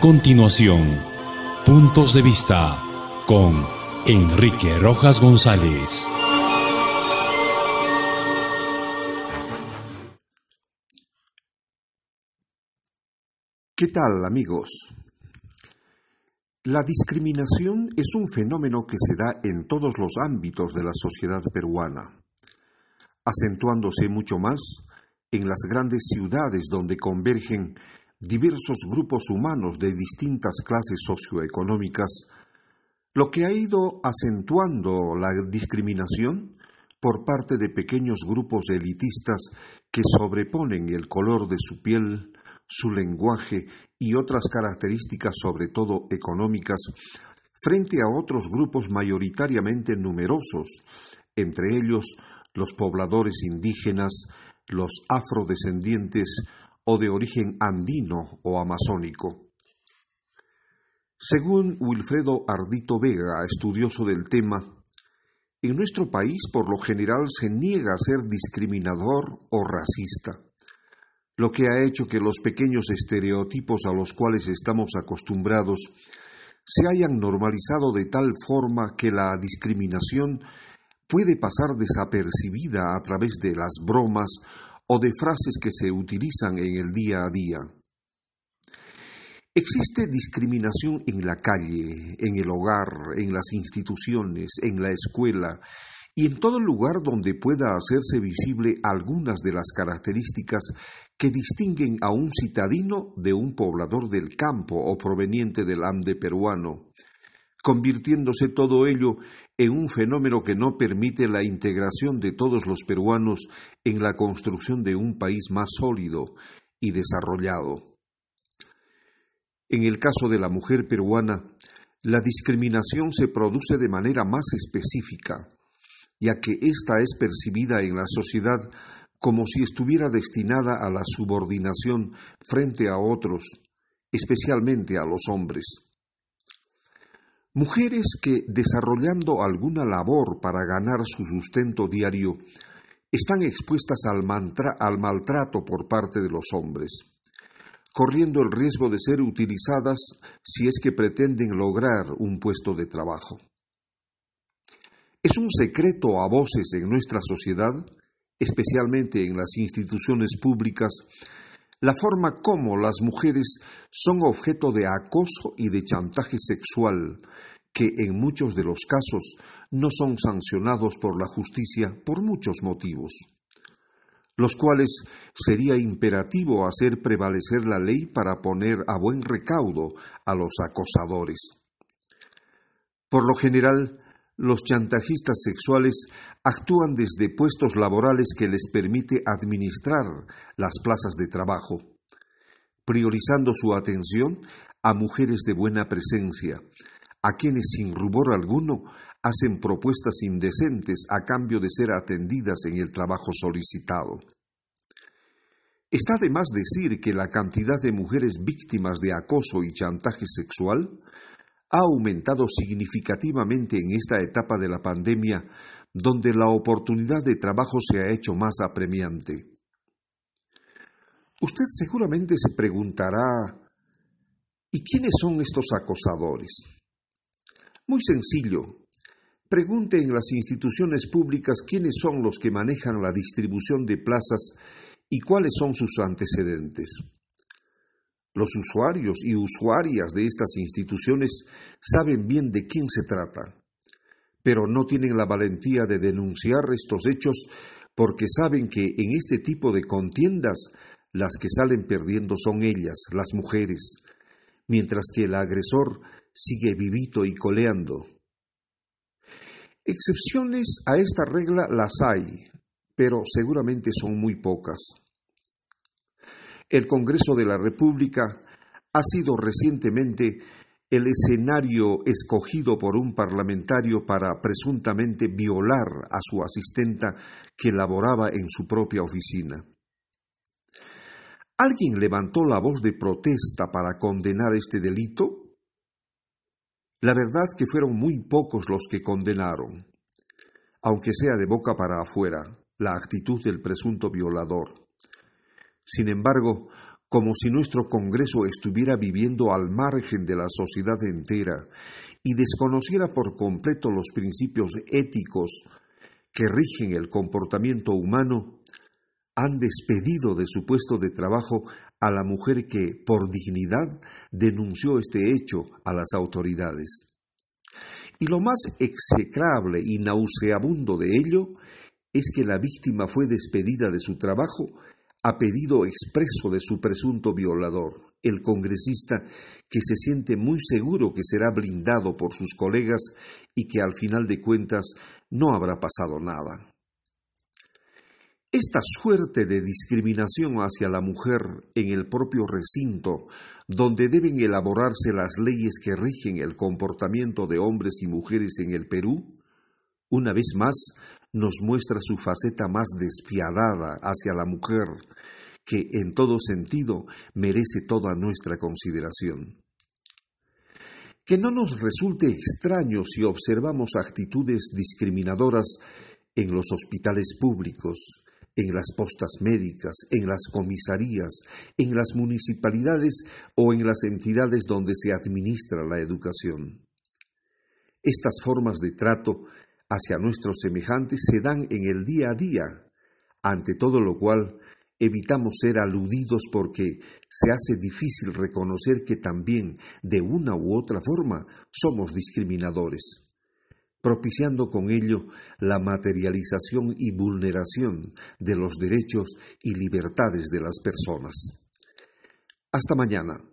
continuación, Puntos de Vista con Enrique Rojas González. ¿Qué tal amigos? La discriminación es un fenómeno que se da en todos los ámbitos de la sociedad peruana, acentuándose mucho más en las grandes ciudades donde convergen diversos grupos humanos de distintas clases socioeconómicas, lo que ha ido acentuando la discriminación por parte de pequeños grupos elitistas que sobreponen el color de su piel, su lenguaje y otras características sobre todo económicas frente a otros grupos mayoritariamente numerosos, entre ellos los pobladores indígenas, los afrodescendientes o de origen andino o amazónico. Según Wilfredo Ardito Vega, estudioso del tema, en nuestro país por lo general se niega a ser discriminador o racista, lo que ha hecho que los pequeños estereotipos a los cuales estamos acostumbrados se hayan normalizado de tal forma que la discriminación puede pasar desapercibida a través de las bromas o de frases que se utilizan en el día a día. Existe discriminación en la calle, en el hogar, en las instituciones, en la escuela y en todo lugar donde pueda hacerse visible algunas de las características que distinguen a un citadino de un poblador del campo o proveniente del Ande peruano, convirtiéndose todo ello en un fenómeno que no permite la integración de todos los peruanos en la construcción de un país más sólido y desarrollado. En el caso de la mujer peruana, la discriminación se produce de manera más específica, ya que ésta es percibida en la sociedad como si estuviera destinada a la subordinación frente a otros, especialmente a los hombres. Mujeres que, desarrollando alguna labor para ganar su sustento diario, están expuestas al, al, maltrato por parte de los hombres, corriendo el riesgo de ser utilizadas si es que pretenden lograr un puesto de trabajo. Es un secreto a voces en nuestra sociedad, especialmente en las instituciones públicas, la forma como las mujeres son objeto de acoso y de chantaje sexual, que en muchos de los casos no son sancionados por la justicia por muchos motivos, los cuales sería imperativo hacer prevalecer la ley para poner a buen recaudo a los acosadores. Por lo general, los chantajistas sexuales actúan desde puestos laborales que les permite administrar las plazas de trabajo, priorizando su atención a mujeres de buena presencia, a quienes sin rubor alguno hacen propuestas indecentes a cambio de ser atendidas en el trabajo solicitado. Está de más decir que la cantidad de mujeres víctimas de acoso y chantaje sexual ha aumentado significativamente en esta etapa de la pandemia, donde la oportunidad de trabajo se ha hecho más apremiante. Usted seguramente se preguntará, ¿y quiénes son estos acosadores? Muy sencillo. Pregunte en las instituciones públicas quiénes son los que manejan la distribución de plazas y cuáles son sus antecedentes. Los usuarios y usuarias de estas instituciones saben bien de quién se trata, pero no tienen la valentía de denunciar estos hechos porque saben que en este tipo de contiendas las que salen perdiendo son ellas, las mujeres, mientras que el agresor sigue vivito y coleando. Excepciones a esta regla las hay, pero seguramente son muy pocas. El Congreso de la República ha sido recientemente el escenario escogido por un parlamentario para presuntamente violar a su asistenta que laboraba en su propia oficina. ¿Alguien levantó la voz de protesta para condenar este delito? La verdad que fueron muy pocos los que condenaron, aunque sea de boca para afuera, la actitud del presunto violador. Sin embargo, como si nuestro Congreso estuviera viviendo al margen de la sociedad entera y desconociera por completo los principios éticos que rigen el comportamiento humano, han despedido de su puesto de trabajo a la mujer que, por dignidad, denunció este hecho a las autoridades. Y lo más execrable y nauseabundo de ello es que la víctima fue despedida de su trabajo a pedido expreso de su presunto violador, el congresista que se siente muy seguro que será blindado por sus colegas y que al final de cuentas no habrá pasado nada. Esta suerte de discriminación hacia la mujer en el propio recinto, donde deben elaborarse las leyes que rigen el comportamiento de hombres y mujeres en el Perú, una vez más nos muestra su faceta más despiadada hacia la mujer, que en todo sentido merece toda nuestra consideración. Que no nos resulte extraño si observamos actitudes discriminadoras en los hospitales públicos, en las postas médicas, en las comisarías, en las municipalidades o en las entidades donde se administra la educación. Estas formas de trato hacia nuestros semejantes se dan en el día a día, ante todo lo cual evitamos ser aludidos porque se hace difícil reconocer que también, de una u otra forma, somos discriminadores, propiciando con ello la materialización y vulneración de los derechos y libertades de las personas. Hasta mañana.